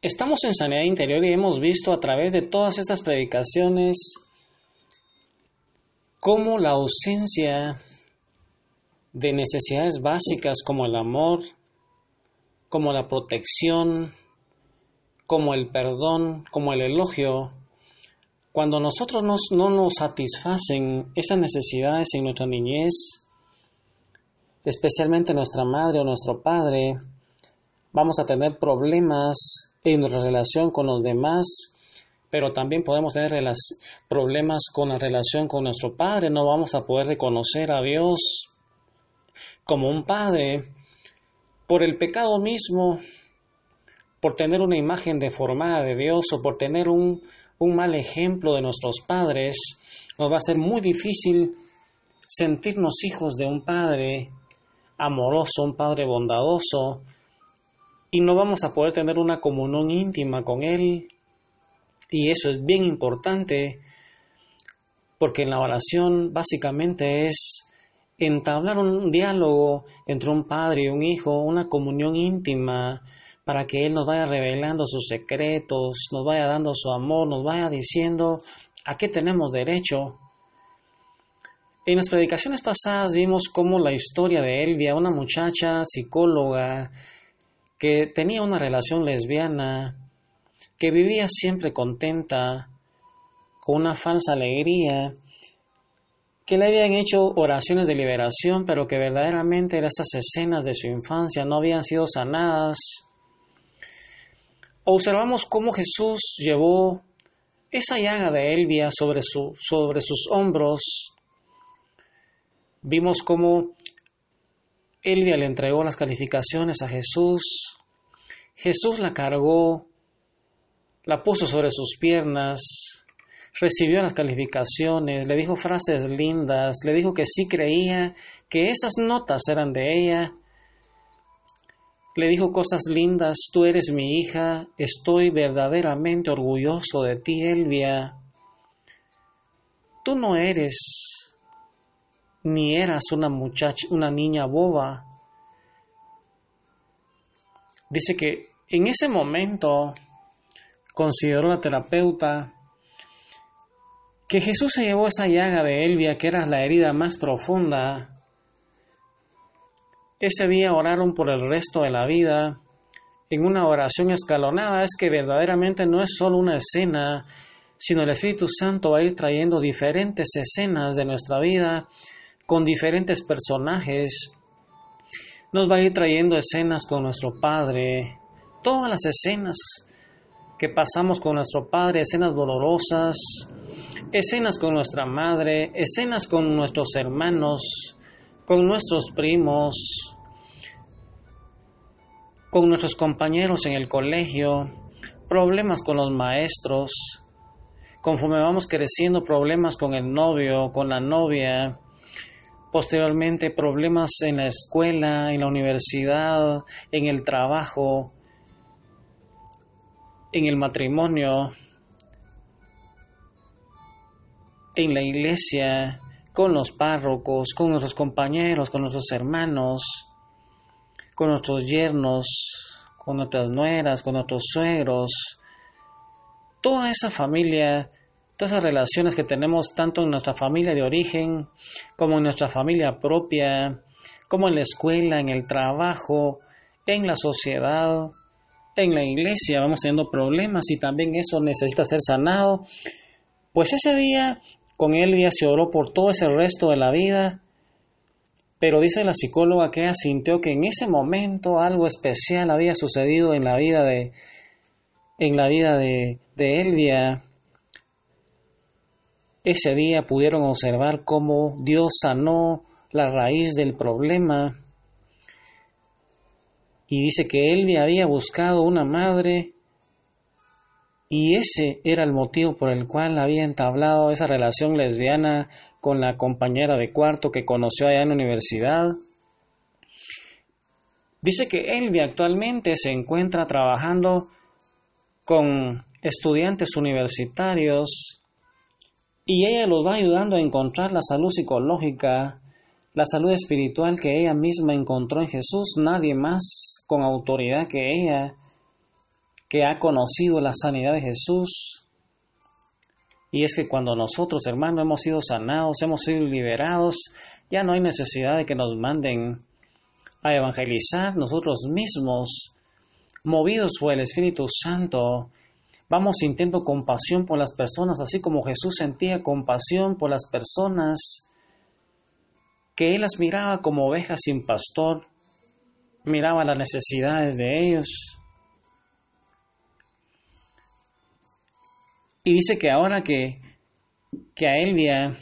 Estamos en sanidad interior y hemos visto a través de todas estas predicaciones cómo la ausencia de necesidades básicas como el amor, como la protección, como el perdón, como el elogio, cuando nosotros no nos satisfacen esas necesidades en nuestra niñez, especialmente nuestra madre o nuestro padre, vamos a tener problemas en relación con los demás, pero también podemos tener problemas con la relación con nuestro padre, no vamos a poder reconocer a Dios como un padre por el pecado mismo, por tener una imagen deformada de Dios o por tener un, un mal ejemplo de nuestros padres, nos va a ser muy difícil sentirnos hijos de un padre amoroso, un Padre bondadoso, y no vamos a poder tener una comunión íntima con Él. Y eso es bien importante, porque en la oración básicamente es entablar un diálogo entre un padre y un hijo, una comunión íntima, para que Él nos vaya revelando sus secretos, nos vaya dando su amor, nos vaya diciendo a qué tenemos derecho. En las predicaciones pasadas vimos cómo la historia de Elvia, una muchacha psicóloga que tenía una relación lesbiana, que vivía siempre contenta, con una falsa alegría, que le habían hecho oraciones de liberación, pero que verdaderamente esas escenas de su infancia no habían sido sanadas. Observamos cómo Jesús llevó esa llaga de Elvia sobre, su, sobre sus hombros Vimos cómo Elvia le entregó las calificaciones a Jesús. Jesús la cargó, la puso sobre sus piernas, recibió las calificaciones, le dijo frases lindas, le dijo que sí creía que esas notas eran de ella. Le dijo cosas lindas, tú eres mi hija, estoy verdaderamente orgulloso de ti, Elvia. Tú no eres ni eras una muchacha, una niña boba. Dice que en ese momento consideró la terapeuta que Jesús se llevó esa llaga de Elvia, que era la herida más profunda. Ese día oraron por el resto de la vida en una oración escalonada. Es que verdaderamente no es solo una escena, sino el Espíritu Santo va a ir trayendo diferentes escenas de nuestra vida con diferentes personajes. Nos va a ir trayendo escenas con nuestro Padre, todas las escenas que pasamos con nuestro Padre, escenas dolorosas, escenas con nuestra madre, escenas con nuestros hermanos, con nuestros primos, con nuestros compañeros en el colegio, problemas con los maestros, conforme vamos creciendo, problemas con el novio, con la novia, posteriormente problemas en la escuela, en la universidad, en el trabajo, en el matrimonio, en la iglesia, con los párrocos, con nuestros compañeros, con nuestros hermanos, con nuestros yernos, con nuestras nueras, con nuestros suegros. Toda esa familia todas esas relaciones que tenemos tanto en nuestra familia de origen como en nuestra familia propia, como en la escuela, en el trabajo, en la sociedad, en la iglesia, vamos teniendo problemas y también eso necesita ser sanado. Pues ese día, con él se oró por todo ese resto de la vida, pero dice la psicóloga que ella sintió que en ese momento algo especial había sucedido en la vida de en la vida de, de Elvia ese día pudieron observar cómo Dios sanó la raíz del problema y dice que él había buscado una madre y ese era el motivo por el cual había entablado esa relación lesbiana con la compañera de cuarto que conoció allá en la universidad. Dice que Elvia actualmente se encuentra trabajando con estudiantes universitarios y ella los va ayudando a encontrar la salud psicológica, la salud espiritual que ella misma encontró en Jesús, nadie más con autoridad que ella que ha conocido la sanidad de Jesús. Y es que cuando nosotros, hermanos, hemos sido sanados, hemos sido liberados, ya no hay necesidad de que nos manden a evangelizar nosotros mismos, movidos por el Espíritu Santo. Vamos sintiendo compasión por las personas, así como Jesús sentía compasión por las personas, que Él las miraba como ovejas sin pastor, miraba las necesidades de ellos. Y dice que ahora que, que a Elvia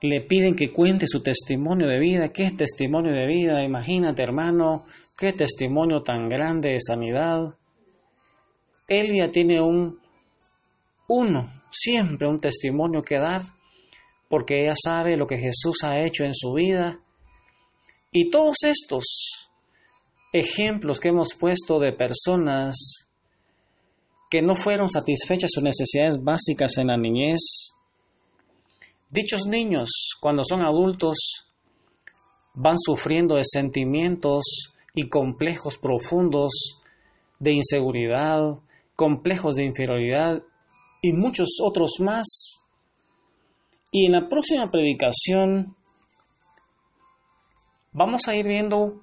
le piden que cuente su testimonio de vida, ¿qué testimonio de vida? Imagínate, hermano, qué testimonio tan grande de sanidad. Elvia tiene un uno, siempre un testimonio que dar, porque ella sabe lo que Jesús ha hecho en su vida. Y todos estos ejemplos que hemos puesto de personas que no fueron satisfechas sus necesidades básicas en la niñez. Dichos niños, cuando son adultos, van sufriendo de sentimientos y complejos profundos de inseguridad, complejos de inferioridad y muchos otros más. Y en la próxima predicación vamos a ir viendo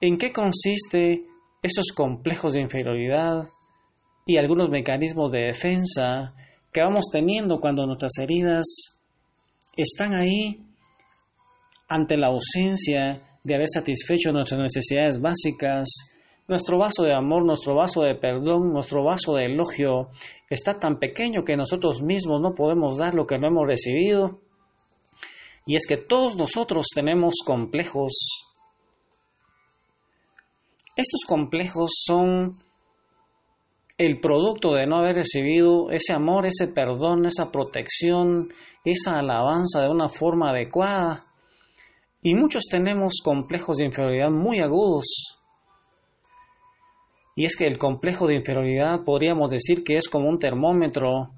en qué consiste esos complejos de inferioridad, y algunos mecanismos de defensa que vamos teniendo cuando nuestras heridas están ahí ante la ausencia de haber satisfecho nuestras necesidades básicas, nuestro vaso de amor, nuestro vaso de perdón, nuestro vaso de elogio está tan pequeño que nosotros mismos no podemos dar lo que no hemos recibido. Y es que todos nosotros tenemos complejos. Estos complejos son el producto de no haber recibido ese amor, ese perdón, esa protección, esa alabanza de una forma adecuada. Y muchos tenemos complejos de inferioridad muy agudos. Y es que el complejo de inferioridad podríamos decir que es como un termómetro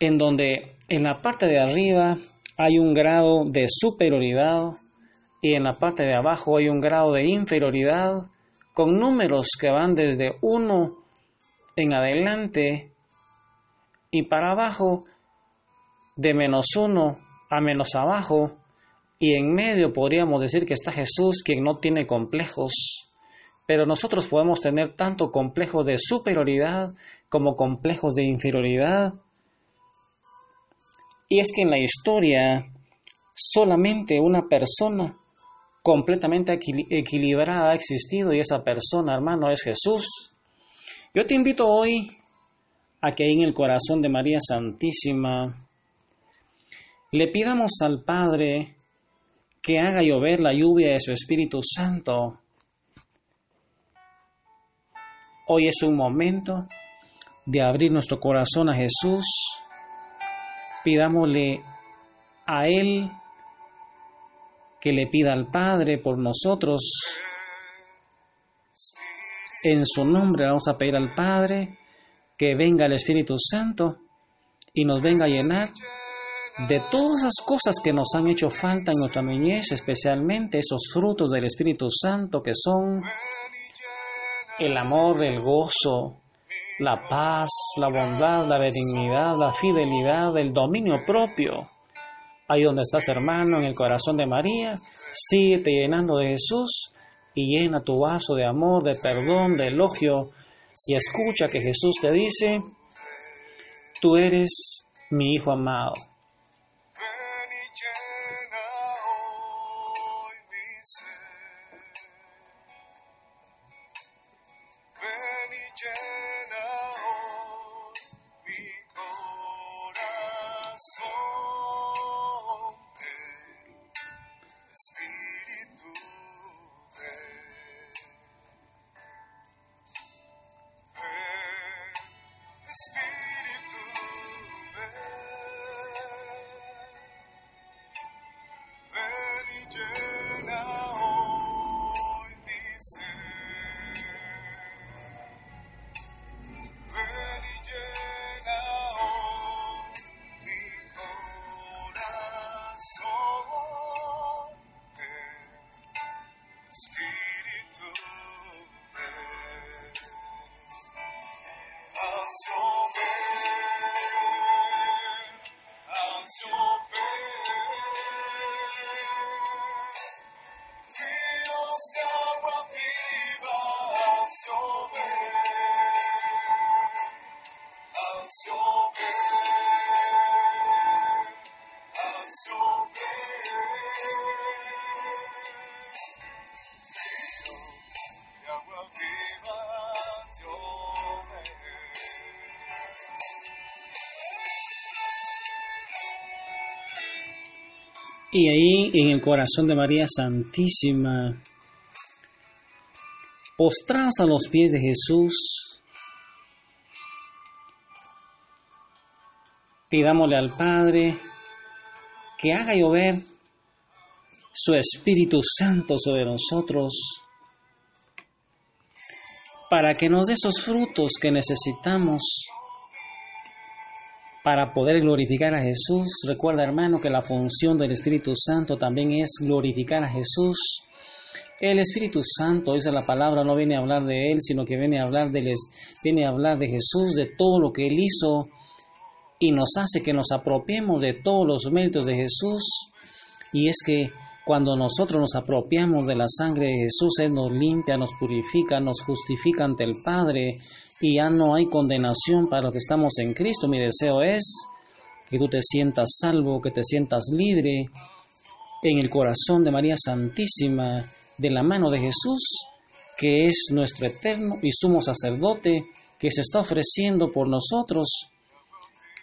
en donde en la parte de arriba hay un grado de superioridad y en la parte de abajo hay un grado de inferioridad con números que van desde 1 en adelante y para abajo, de menos 1 a menos abajo, y en medio podríamos decir que está Jesús, quien no tiene complejos. Pero nosotros podemos tener tanto complejos de superioridad como complejos de inferioridad. Y es que en la historia solamente una persona completamente equilibrada ha existido y esa persona, hermano, es Jesús. Yo te invito hoy a que en el corazón de María Santísima le pidamos al Padre que haga llover la lluvia de su Espíritu Santo. Hoy es un momento de abrir nuestro corazón a Jesús. Pidámosle a Él que le pida al Padre por nosotros. En su nombre vamos a pedir al Padre que venga el Espíritu Santo y nos venga a llenar de todas las cosas que nos han hecho falta en nuestra niñez, especialmente esos frutos del Espíritu Santo que son el amor, el gozo, la paz, la bondad, la benignidad, la fidelidad, el dominio propio Ahí donde estás, hermano, en el corazón de María, síguete llenando de Jesús y llena tu vaso de amor, de perdón, de elogio y escucha que Jesús te dice, tú eres mi hijo amado. Y ahí en el corazón de María Santísima, postrados a los pies de Jesús, pidámosle al Padre que haga llover su Espíritu Santo sobre nosotros para que nos dé esos frutos que necesitamos para poder glorificar a Jesús. Recuerda, hermano, que la función del Espíritu Santo también es glorificar a Jesús. El Espíritu Santo, esa la palabra, no viene a hablar de Él, sino que viene a hablar de, viene a hablar de Jesús, de todo lo que Él hizo, y nos hace que nos apropiemos de todos los méritos de Jesús. Y es que cuando nosotros nos apropiamos de la sangre de Jesús, Él nos limpia, nos purifica, nos justifica ante el Padre, y ya no hay condenación para los que estamos en Cristo. Mi deseo es que tú te sientas salvo, que te sientas libre en el corazón de María Santísima, de la mano de Jesús, que es nuestro eterno y sumo sacerdote, que se está ofreciendo por nosotros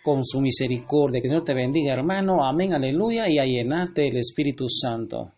con su misericordia. Que el Señor te bendiga, hermano. Amén, aleluya, y a el Espíritu Santo.